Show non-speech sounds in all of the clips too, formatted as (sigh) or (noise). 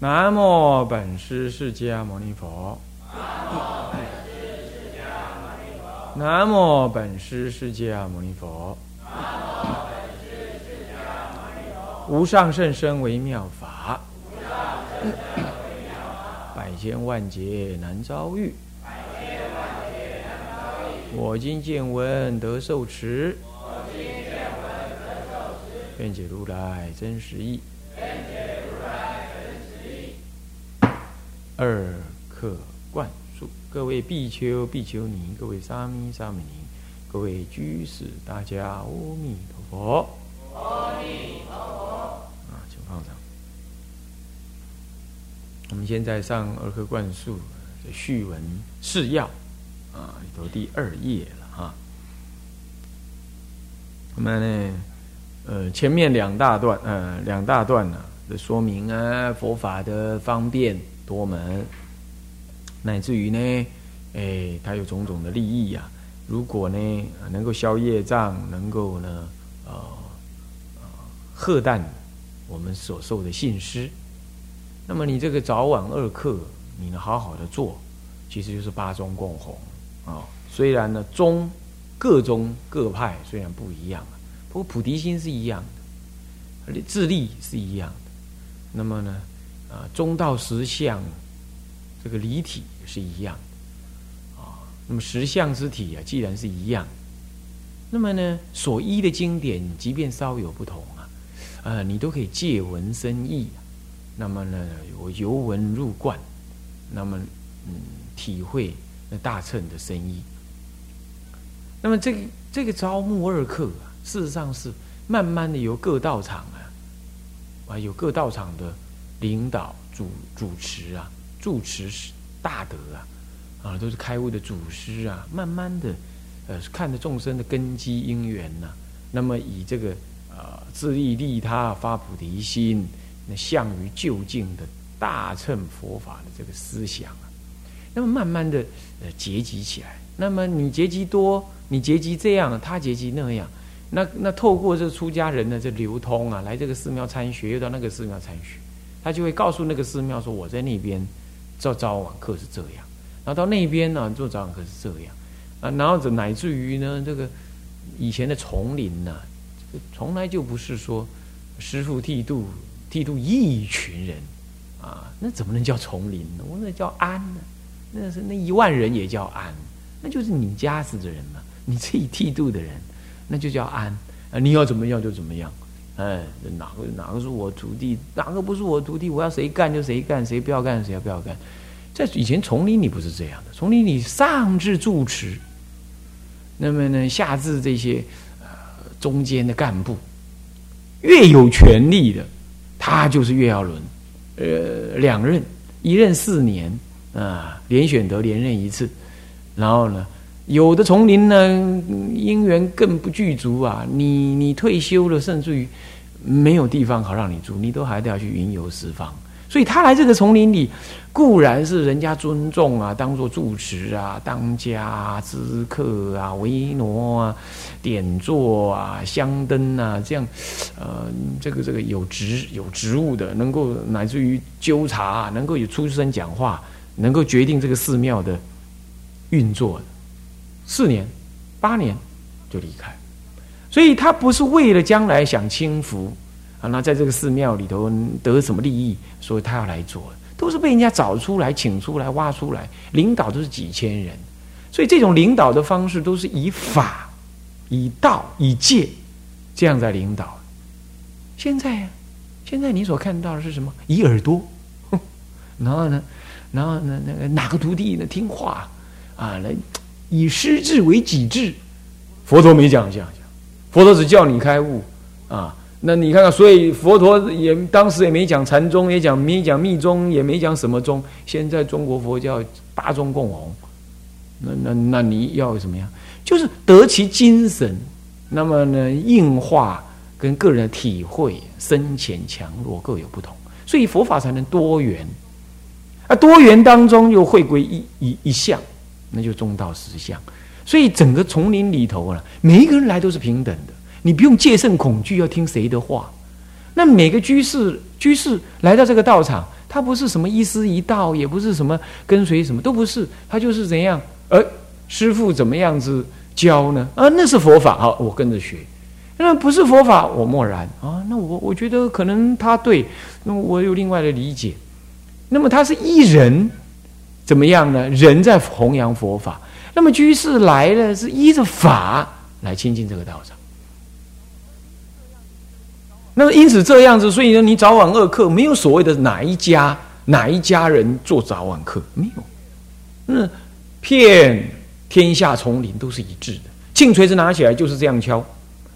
南无本师释迦牟尼佛。南无本师释迦牟尼佛。无上甚深微妙法，百千万劫难遭遇。我今见闻得受持，愿解如来真实义。二课灌输，各位比丘、比丘尼，各位沙弥、沙弥尼，各位居士，大家阿弥陀佛。阿弥陀佛。啊，请放上。我们现在上二课灌输的序文释要啊，里头第二页了哈。我们呢，呃，前面两大段，呃，两大段呢的说明啊，佛法的方便。多门，乃至于呢，哎，它有种种的利益呀。如果呢，能够消业障，能够呢，呃，呃，贺淡我们所受的信施，那么你这个早晚二课，你能好好的做，其实就是八宗共弘啊。虽然呢，宗各宗各派虽然不一样，不过菩提心是一样的，而且智力是一样的。那么呢？啊，中道实相，这个离体是一样啊。那么实相之体啊，既然是一样，那么呢，所依的经典，即便稍有不同啊，呃，你都可以借文生义。那么呢，我由文入观，那么嗯，体会那大乘的深意。那么这个这个招募二课啊，事实上是慢慢的由各道场啊，啊，有各道场的。领导主主持啊，主持大德啊，啊，都是开悟的祖师啊。慢慢的，呃，看着众生的根基因缘呐，那么以这个呃自利利他发菩提心，那向于就近的大乘佛法的这个思想啊，那么慢慢的呃结集起来。那么你结集多，你结集这样，他结集那样，那那透过这出家人的这流通啊，来这个寺庙参学，又到那个寺庙参学。他就会告诉那个寺庙说：“我在那边做早晚课是这样，然后到那边呢做早晚课是这样。啊，然后这乃至于呢，这个以前的丛林呢，从来就不是说师傅剃度剃度一群人。啊，那怎么能叫丛林呢？我那叫安呢，那是那一万人也叫安，那就是你家子的人嘛，你自己剃度的人，那就叫安。啊，你要怎么样就怎么样。”哎，哪个哪个是我徒弟？哪个不是我徒弟？我要谁干就谁干，谁不要干谁要不要干。在以前丛林里不是这样的，丛林里上至住持，那么呢下至这些呃中间的干部，越有权力的，他就是越要轮，呃两任，一任四年啊，连选得连任一次，然后呢。有的丛林呢，因缘更不具足啊！你你退休了，甚至于没有地方好让你住，你都还得要去云游四方。所以他来这个丛林里，固然是人家尊重啊，当做住持啊、当家啊知客啊、维罗啊、点座啊、香灯啊，这样，呃，这个这个有职有职务的，能够乃至于纠察，能够有出声讲话，能够决定这个寺庙的运作。四年、八年就离开，所以他不是为了将来想清福啊，那在这个寺庙里头得什么利益，所以他要来做，都是被人家找出来、请出来、挖出来，领导都是几千人，所以这种领导的方式都是以法、以道、以戒这样在领导。现在啊，现在你所看到的是什么？以耳朵，(laughs) 然后呢，然后呢，那个哪个徒弟呢听话啊来。以师智为己智，佛陀没讲这样讲，佛陀只叫你开悟啊。那你看看，所以佛陀也当时也没讲禅宗，也讲没讲密宗，也没讲什么宗。现在中国佛教八宗共弘，那那那你要怎么样？就是得其精神，那么呢，硬化跟个人的体会深浅强弱各有不同，所以佛法才能多元。啊，多元当中又会归一一一项。那就中道实相，所以整个丛林里头啊，每一个人来都是平等的，你不用戒慎恐惧要听谁的话。那每个居士居士来到这个道场，他不是什么一师一道，也不是什么跟随什么，都不是，他就是怎样？呃，师傅怎么样子教呢？啊，那是佛法，好，我跟着学。那不是佛法，我默然啊。那我我觉得可能他对，那我有另外的理解。那么他是一人，怎么样呢？人在弘扬佛法。那么居士来了，是依着法来亲近这个道场。那么因此这样子，所以呢，你早晚二课没有所谓的哪一家哪一家人做早晚课，没有。那骗天下丛林都是一致的，磬锤子拿起来就是这样敲，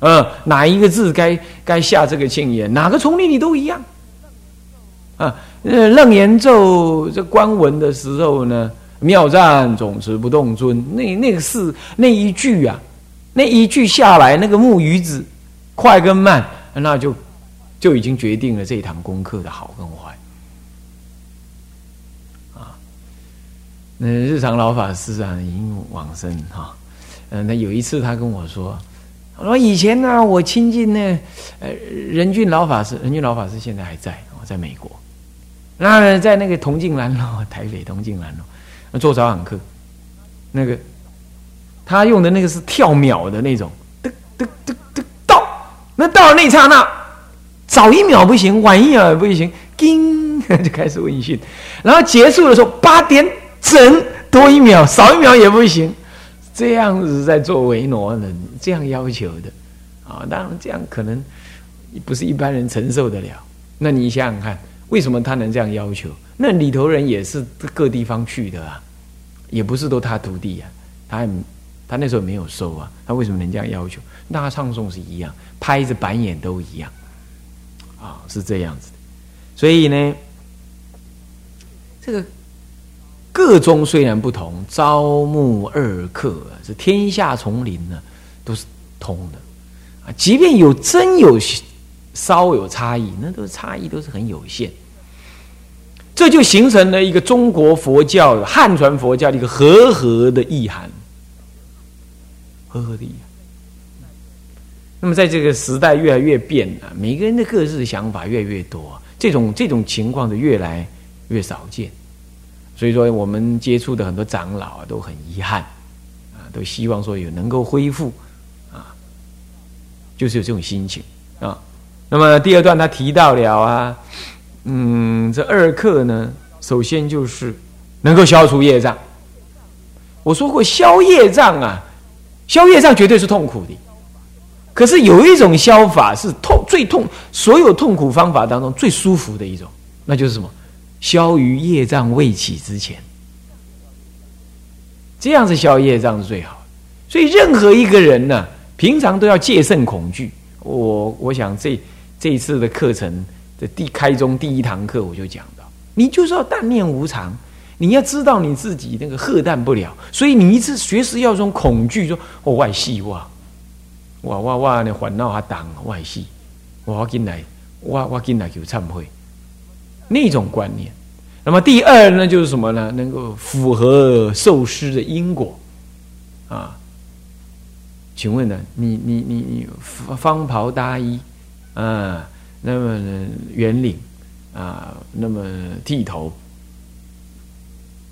嗯，哪一个字该该下这个磬言，哪个丛林里都一样。啊，呃，楞严咒这观文的时候呢，妙赞总持不动尊，那那个是那一句啊，那一句下来，那个木鱼子快跟慢，那就。就已经决定了这一堂功课的好跟坏，啊，那日常老法师啊已经往生哈，嗯，那有一次他跟我说，我说以前呢我亲近呢，呃，任俊老法师，任俊老法师现在还在，在美国，那在那个铜镜南路，台北铜镜南路，做早晚课，那个他用的那个是跳秒的那种，噔噔噔噔到，那到了那刹那。早一秒不行，晚一秒也不行，叮 (laughs) 就开始问讯，然后结束的时候八点整，多一秒少一秒也不行，这样子在做维诺人，这样要求的啊，当然这样可能不是一般人承受得了。那你想想看，为什么他能这样要求？那里头人也是各地方去的啊，也不是都他徒弟啊，他他那时候没有收啊，他为什么能这样要求？那他唱诵是一样，拍着板眼都一样。啊，是这样子，所以呢，这个各宗虽然不同，朝暮二课是天下丛林呢，都是通的啊。即便有真有稍有差异，那都是差异都是很有限。这就形成了一个中国佛教汉传佛教的一个和合的意涵，和合的意涵。那么，在这个时代越来越变了，每个人的各自的想法越来越多，这种这种情况就越来越少见。所以说，我们接触的很多长老啊，都很遗憾啊，都希望说有能够恢复啊，就是有这种心情啊。那么第二段他提到了啊，嗯，这二课呢，首先就是能够消除业障。我说过，消业障啊，消业障绝对是痛苦的。可是有一种消法是痛最痛，所有痛苦方法当中最舒服的一种，那就是什么？消于业障未起之前，这样子消业障是最好。所以任何一个人呢，平常都要戒慎恐惧。我我想这这一次的课程的第开中第一堂课我就讲到，你就是要淡念无常，你要知道你自己那个喝淡不了，所以你一次随时要从恐惧，说我外希望。我我我呢烦恼还当外系，我进来，我我进来就忏悔，那种观念。那么第二呢，就是什么呢？能够符合受师的因果啊？请问呢，你你你你方袍搭衣啊，那么圆领啊，那么剃头，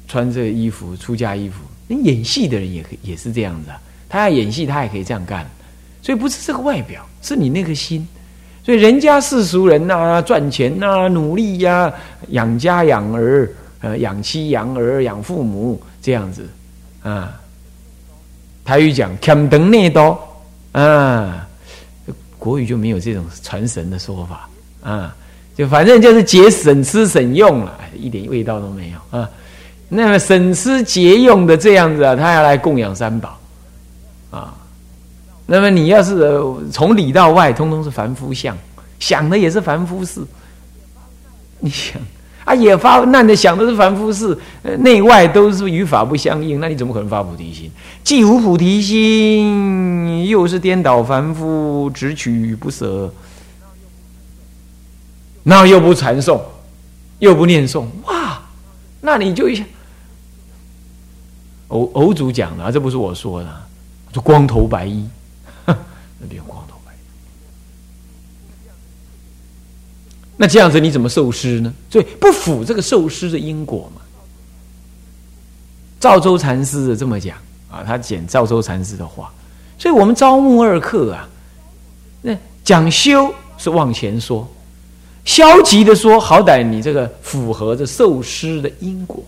穿这衣服出家衣服，那演戏的人也可也是这样子啊。他要演戏，他也可以这样干。所以不是这个外表，是你那个心。所以人家世俗人呐，赚钱呐，努力呀，养家养儿，呃，养妻养儿，养父母这样子啊。台语讲“欠等内多”，啊，国语就没有这种传神的说法啊。就反正就是节省吃省用了，一点味道都没有啊。那么省吃节用的这样子啊，他要来供养三宝啊。那么你要是从里到外，通通是凡夫相，想的也是凡夫事。你想啊，也发难的想的是凡夫事，内外都是与法不相应，那你怎么可能发菩提心？既无菩提心，又是颠倒凡夫，只取不舍，那又不传诵，又不念诵，哇！那你就一偶偶主讲的，这不是我说的，就光头白衣。(laughs) 那边光头那这样子你怎么受施呢？所以不符这个受施的因果嘛。赵州禅师这么讲啊，他讲赵州禅师的话，所以我们招募二客啊，那讲修是往前说，消极的说，好歹你这个符合着受施的因果，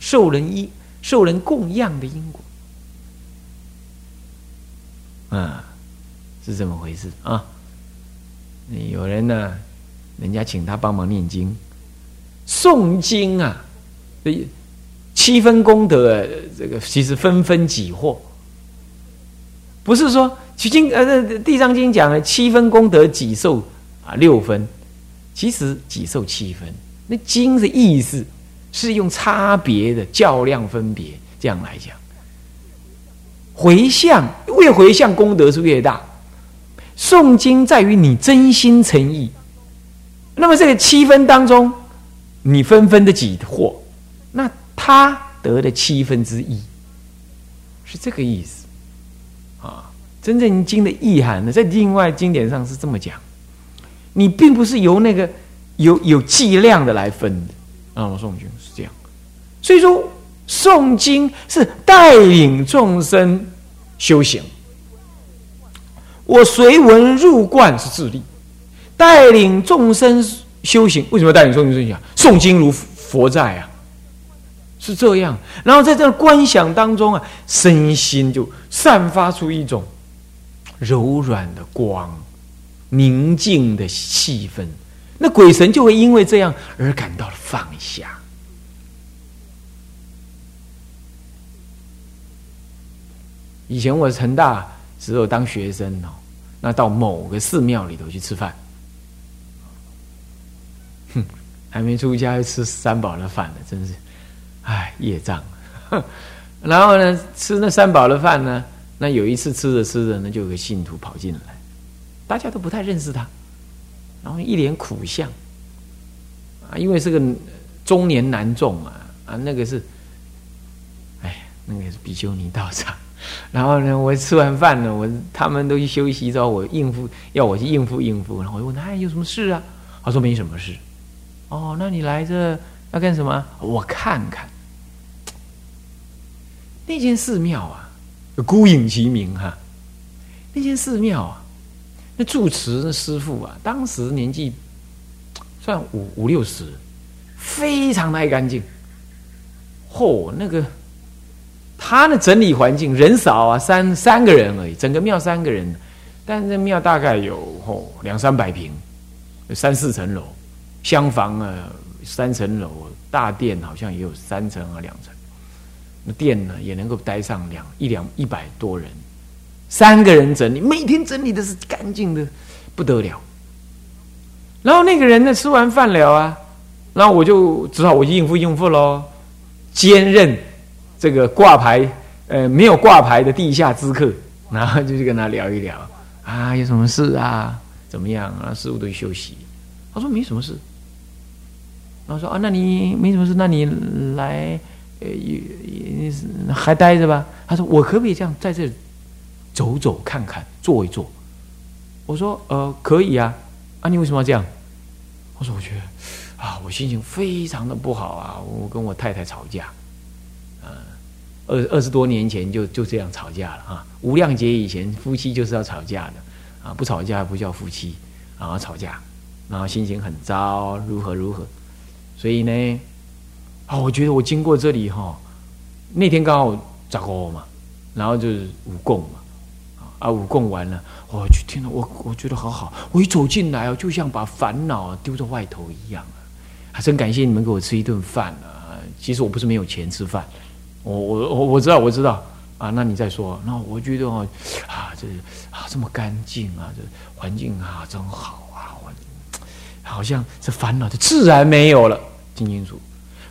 受人一受人供养的因果，啊，是这么回事啊。有人呢，人家请他帮忙念经、诵经啊，这七分功德，这个其实分分几获，不是说《取经》呃，《地藏经》讲了七分功德几受啊六分，其实几受七分。那经的意思是用差别的较量分别这样来讲，回向越回向功德是越大。诵经在于你真心诚意，那么这个七分当中，你分分的几获，那他得的七分之一，是这个意思啊。真正经的意涵呢，在另外经典上是这么讲，你并不是由那个有有计量的来分的啊。我诵经是这样，所以说诵经是带领众生修行。我随文入观是自立，带领众生修行。为什么带领众生修行？诵经如佛在啊，是这样。然后在这个观想当中啊，身心就散发出一种柔软的光、宁静的气氛。那鬼神就会因为这样而感到了放下。以前我成大只有当学生哦。那到某个寺庙里头去吃饭，还没出家就吃三宝的饭了，真是，唉，业障。(laughs) 然后呢，吃那三宝的饭呢，那有一次吃着吃着，那就有个信徒跑进来，大家都不太认识他，然后一脸苦相，啊，因为是个中年男众啊，啊，那个是，哎，那个是比丘尼道长。(laughs) 然后呢，我吃完饭呢，我他们都去休息之后，我应付要我去应付应付。然后我问他有什么事啊？他说没什么事。哦，那你来这要干什么？我看看那间寺庙啊，孤影其名哈。那间寺庙啊，那住持那师傅啊，当时年纪算五五六十，非常的爱干净。嚯，那个。他的整理环境人少啊，三三个人而已，整个庙三个人，但是庙大概有哦两三百平，三四层楼，厢房啊三层楼，大殿好像也有三层啊两层，那殿呢也能够待上两一两一百多人，三个人整理，每天整理的是干净的不得了。然后那个人呢吃完饭了啊，然后我就只好我应付应付喽，兼任。这个挂牌，呃，没有挂牌的地下知客，然后就去跟他聊一聊啊，有什么事啊？怎么样啊？师傅都休息。他说没什么事。然后说啊，那你没什么事，那你来，呃，还待着吧？他说我可不可以这样在这走走看看，坐一坐？我说呃，可以啊。啊，你为什么要这样？我说我觉得啊，我心情非常的不好啊，我跟我太太吵架。嗯二二十多年前就就这样吵架了啊！无量劫以前，夫妻就是要吵架的啊！不吵架不叫夫妻，然后吵架，然后心情很糟，如何如何？所以呢，啊，我觉得我经过这里哈，那天刚好找过我嘛，然后就是五供嘛，啊，五供完了，我去听了，我我觉得好好，我一走进来哦，就像把烦恼丢在外头一样啊！还真感谢你们给我吃一顿饭啊！其实我不是没有钱吃饭。我我我我知道我知道啊，那你再说。那我觉得哦，啊，这啊这么干净啊，这环境啊真好啊，我好像这烦恼就自然没有了。听清楚，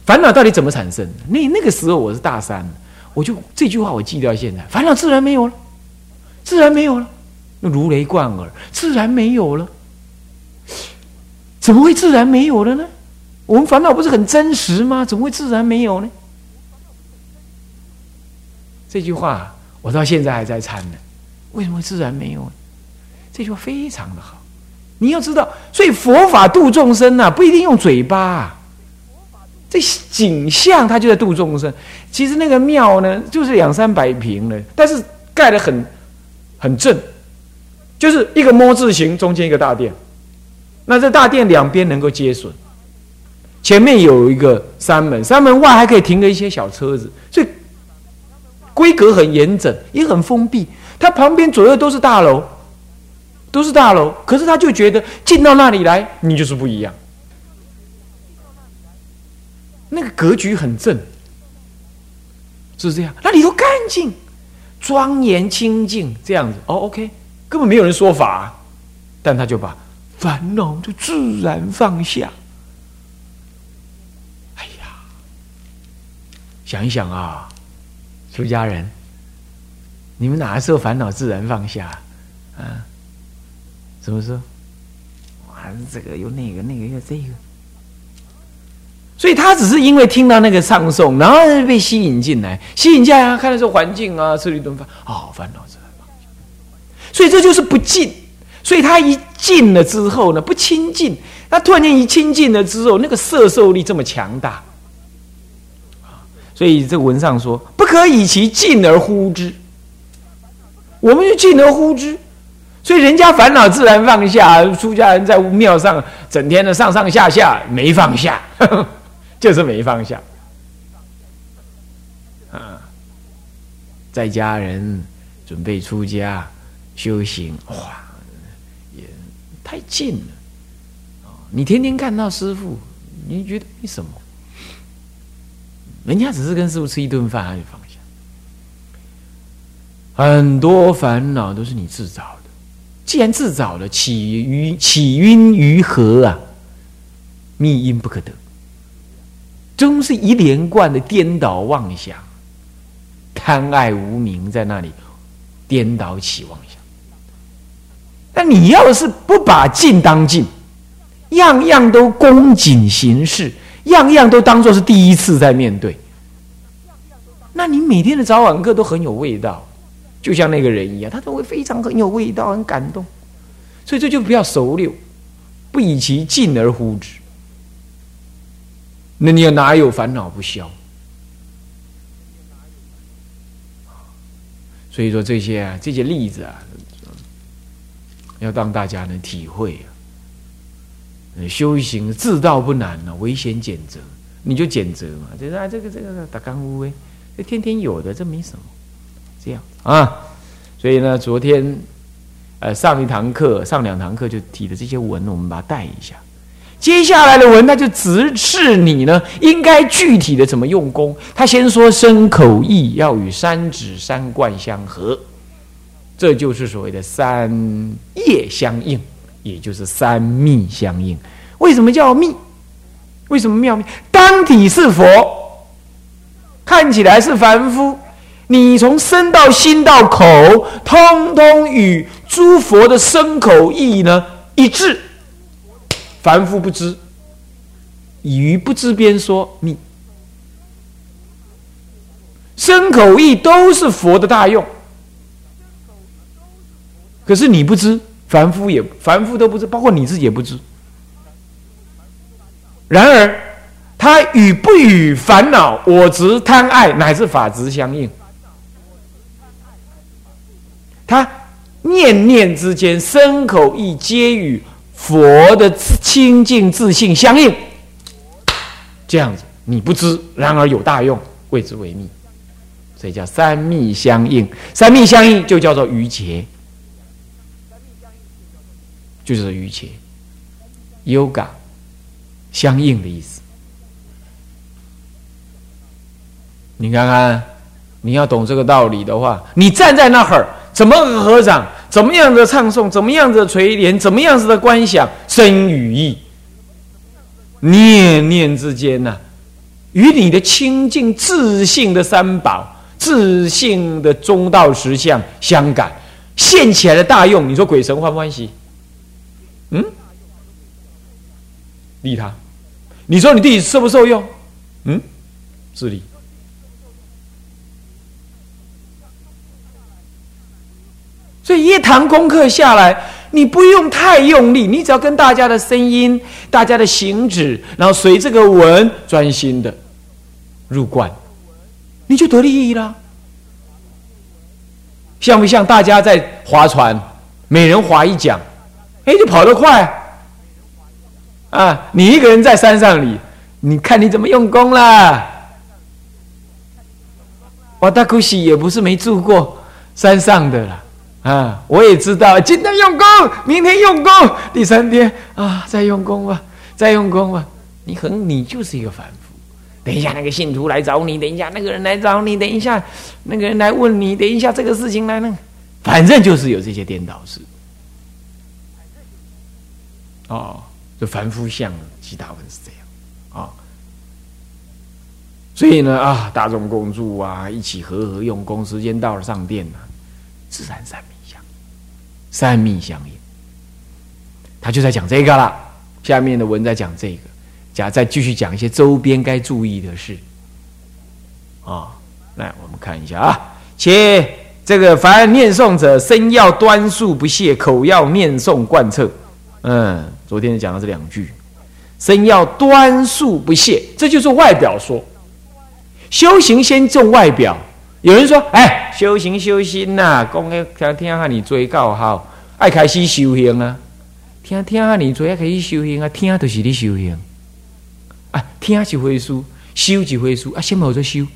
烦恼到底怎么产生的？那那个时候我是大三，我就这句话我记到现在，烦恼自然没有了，自然没有了，如雷贯耳，自然没有了。怎么会自然没有了呢？我们烦恼不是很真实吗？怎么会自然没有呢？这句话我到现在还在参呢，为什么自然没有呢？这句话非常的好，你要知道，所以佛法度众生呐，不一定用嘴巴。这景象，它就在度众生。其实那个庙呢，就是两三百平的，但是盖得很很正，就是一个“摸”字形，中间一个大殿。那这大殿两边能够接损，前面有一个山门，山门外还可以停了一些小车子，所以规格很严整，也很封闭。它旁边左右都是大楼，都是大楼，可是他就觉得进到那里来，你就是不一样。那个格局很正，是这样。那里头干净、庄严、清净，这样子哦。OK，根本没有人说法，但他就把烦恼就自然放下。哎呀，想一想啊，出家人，你们哪时候烦恼自然放下啊？什么时候？啊，这个又那个，那个又这个。所以他只是因为听到那个唱诵，然后被吸引进来，吸引进来，看到这环境啊，吃了一顿饭，哦，烦恼自然放下。所以这就是不进。所以他一进了之后呢，不亲近，他突然间一亲近了之后，那个摄受力这么强大所以这文上说，不可以其进而呼之。我们就进而呼之，所以人家烦恼自然放下，出家人在庙上整天的上上下下没放下。就是没放下，啊，在家人准备出家修行，哇，也太近了，你天天看到师傅，你觉得为什么？人家只是跟师傅吃一顿饭，他就放下。很多烦恼都是你自找的，既然自找了，起于起因于何啊？密因不可得。终是一连贯的颠倒妄想，贪爱无明在那里颠倒起妄想。那你要是不把尽当尽，样样都恭谨行事，样样都当做是第一次在面对，那你每天的早晚课都很有味道，就像那个人一样，他都会非常很有味道，很感动。所以这就不要熟溜，不以其尽而呼之。那你又哪有烦恼不消？所以说这些啊，这些例子啊，要让大家能体会啊。修行自道不难呢，唯贤俭则，你就减则嘛。就是啊，这个这个打干乌龟，这天天有的，这没什么。这样啊，所以呢，昨天呃上一堂课，上两堂课就提的这些文，我们把它带一下。接下来的文，他就直斥你呢，应该具体的怎么用功。他先说身口意要与三指三观相合，这就是所谓的三业相应，也就是三密相应。为什么叫密？为什么妙密？当体是佛，看起来是凡夫，你从身到心到口，通通与诸佛的身口意呢一致。凡夫不知，以于不知边说密，身口意都是佛的大用，可是你不知，凡夫也凡夫都不知，包括你自己也不知。然而，他与不与烦恼、我执、贪爱乃至法执相应，他念念之间，身口意皆与。佛的清净自信相应，这样子你不知，然而有大用，谓之为密，所以叫三密相应。三密相应就叫做余劫，就是余劫，yoga 相应的意思。你看看，你要懂这个道理的话，你站在那儿，怎么合掌？怎么样的唱诵，怎么样的垂怜，怎么样子的观想，生与意，念念之间呢，与你的清净自信的三宝、自信的中道实相相感，现起来的大用，你说鬼神欢不欢喜？嗯，利他。你说你弟弟受不受用？嗯，自利。这一堂功课下来，你不用太用力，你只要跟大家的声音、大家的行止，然后随这个文专心的入观，你就得利益了。像不像大家在划船，每人划一桨，哎，就跑得快啊！你一个人在山上里，你看你怎么用功啦？我大姑喜也不是没住过山上的啦，啊，我也知道，今天用功，明天用功，第三天啊，再用功吧，再用功吧。你很，你就是一个凡夫。等一下，那个信徒来找你，等一下那个人来找你，等一下那个人来问你，等一下这个事情来了，反正就是有这些颠倒事。哦，这凡夫相，其大部分是这样啊。所以呢啊，大众共住啊，一起和和用功，时间到了上殿了，自然三密相，三密相应。他就在讲这个了，下面的文在讲这个，讲再继续讲一些周边该注意的事。啊，来我们看一下啊，且这个凡念诵者，身要端肃不懈，口要念诵贯彻。嗯，昨天讲了这两句，身要端肃不懈，这就是外表说。修行先重外表，有人说：“哎，修行修心呐，讲个听听下你追告好，爱开始修行啊，听听下你追爱开始修行啊，听就是你修行啊，听一回事，修一回事啊，先冇在修，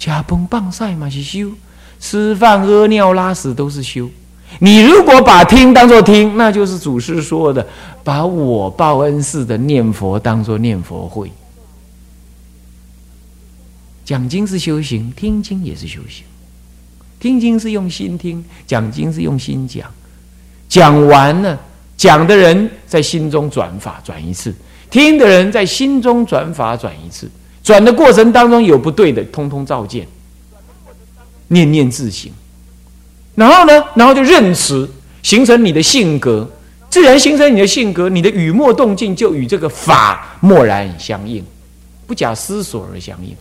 吃饭放晒嘛是修，吃饭屙尿拉屎都是修。你如果把听当做听，那就是祖师说的，把我报恩寺的念佛当做念佛会。”讲经是修行，听经也是修行。听经是用心听，讲经是用心讲。讲完了，讲的人在心中转法转一次，听的人在心中转法转一次。转的过程当中有不对的，通通照见，念念自省。然后呢，然后就认识，形成你的性格，自然形成你的性格，你的语默动静就与这个法默然相应，不假思索而相应。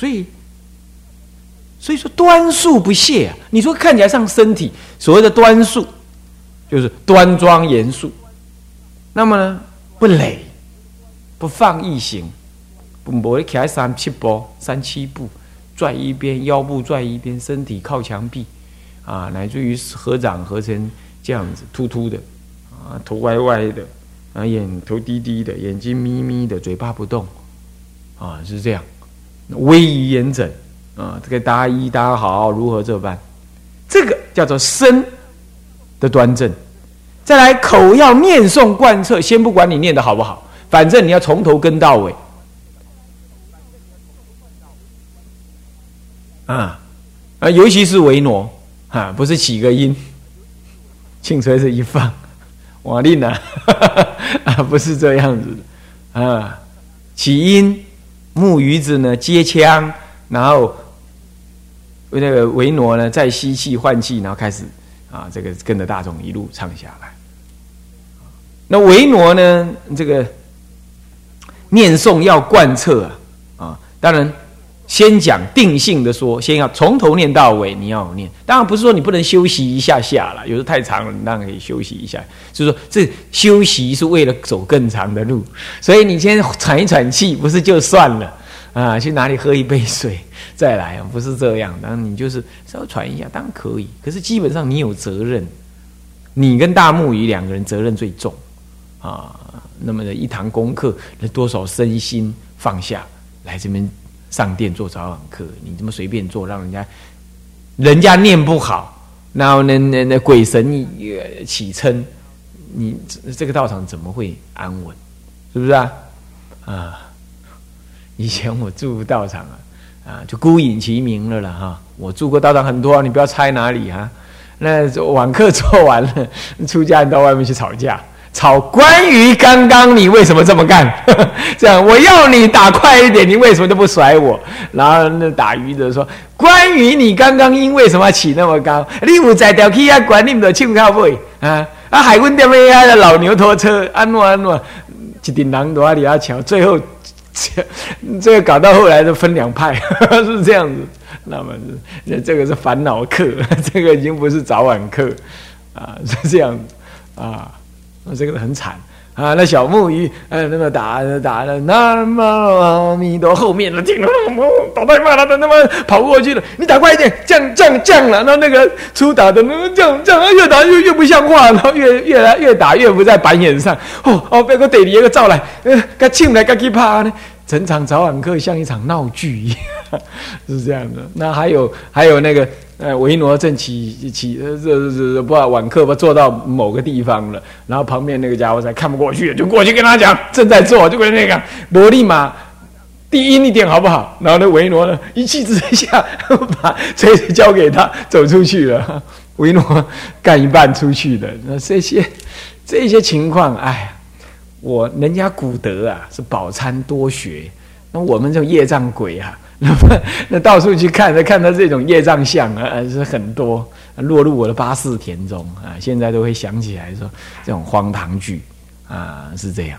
所以，所以说端素不懈啊！你说看起来像身体，所谓的端素，就是端庄严肃。那么呢，不累，不放异形，不不会开三七步、三七步，拽一边腰部拽一边，身体靠墙壁啊，乃至于合掌合成这样子，突突的啊，头歪歪的啊，眼头低低的，眼睛眯眯的，嘴巴不动啊，是这样。威仪严整啊，这个大一大家好，如何这般？这个叫做身的端正。再来口要念诵贯彻，先不管你念的好不好，反正你要从头跟到尾。啊啊，尤其是维诺啊，不是起个音，庆锤是一放，瓦力呢啊，不是这样子的啊，起音。木鱼子呢接枪，然后那个维诺呢再吸气换气，然后开始啊，这个跟着大众一路唱下来。那维诺呢，这个念诵要贯彻啊，啊，当然。先讲定性的说，先要从头念到尾，你要念。当然不是说你不能休息一下下了，有时太长了，你当然可以休息一下。就是说，这休息是为了走更长的路，所以你先喘一喘气，不是就算了啊？去哪里喝一杯水再来？不是这样，当然你就是稍微喘一下，当然可以。可是基本上你有责任，你跟大木鱼两个人责任最重啊。那么的一堂功课，那多少身心放下来这边。上殿做早晚课，你这么随便做，让人家人家念不好，然后那那那鬼神也起称，你这个道场怎么会安稳？是不是啊？啊！以前我住道场啊，啊，就孤影其名了了哈。我住过道场很多，你不要猜哪里哈。那晚课做完了，出家人到外面去吵架。吵关于刚刚你为什么这么干？(laughs) 这样我要你打快一点，你为什么都不甩我？然后那打鱼的说：关于你刚刚因为什么起那么高？你有在条气啊？管你的庆靠会啊啊！海 quân 店那的老牛拖车安诺安诺，一顶人都阿里阿乔，最后这这个搞到后来就分两派，(laughs) 是这样子。那么这这个是烦恼课，(laughs) 这个已经不是早晚课啊，是这样啊，这个很惨。啊，那小木鱼，呃，那么打打的，那么阿弥陀后面的听了，打太慢了，他他妈跑过去了，你打快一点，降降降了，那那个出打的，那降降，越打越越不像话，然后越越来越打越不在板眼上，哦哦，被个得里一个照来，呃，该进来该去趴呢。整场早晚课像一场闹剧一样，是这样的。那还有还有那个呃，维罗正起起呃这这这不晚课不坐到某个地方了，然后旁边那个家伙才看不过去，就过去跟他讲正在做，就跟那个罗立马低音一点好不好？然后那维罗呢一气之下 (laughs) 把锤子交给他走出去了。(laughs) 维罗干一半出去的，那这些这些情况，哎。(laughs) 我人家古德啊是饱餐多学，那我们这种业障鬼啊，(laughs) 那那到处去看，看到这种业障相啊是很多，落入我的八四田中啊，现在都会想起来说这种荒唐剧啊是这样。